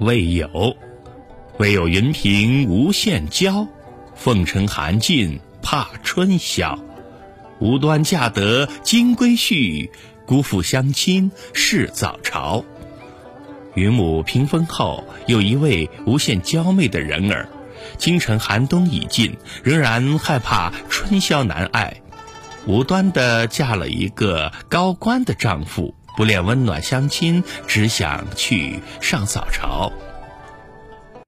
未有，未有云屏无限娇，凤城寒尽怕春宵。无端嫁得金龟婿，辜负相亲是早朝。云母屏风后有一位无限娇媚的人儿，京城寒冬已尽，仍然害怕春宵难挨，无端的嫁了一个高官的丈夫，不恋温暖乡亲，只想去上早朝。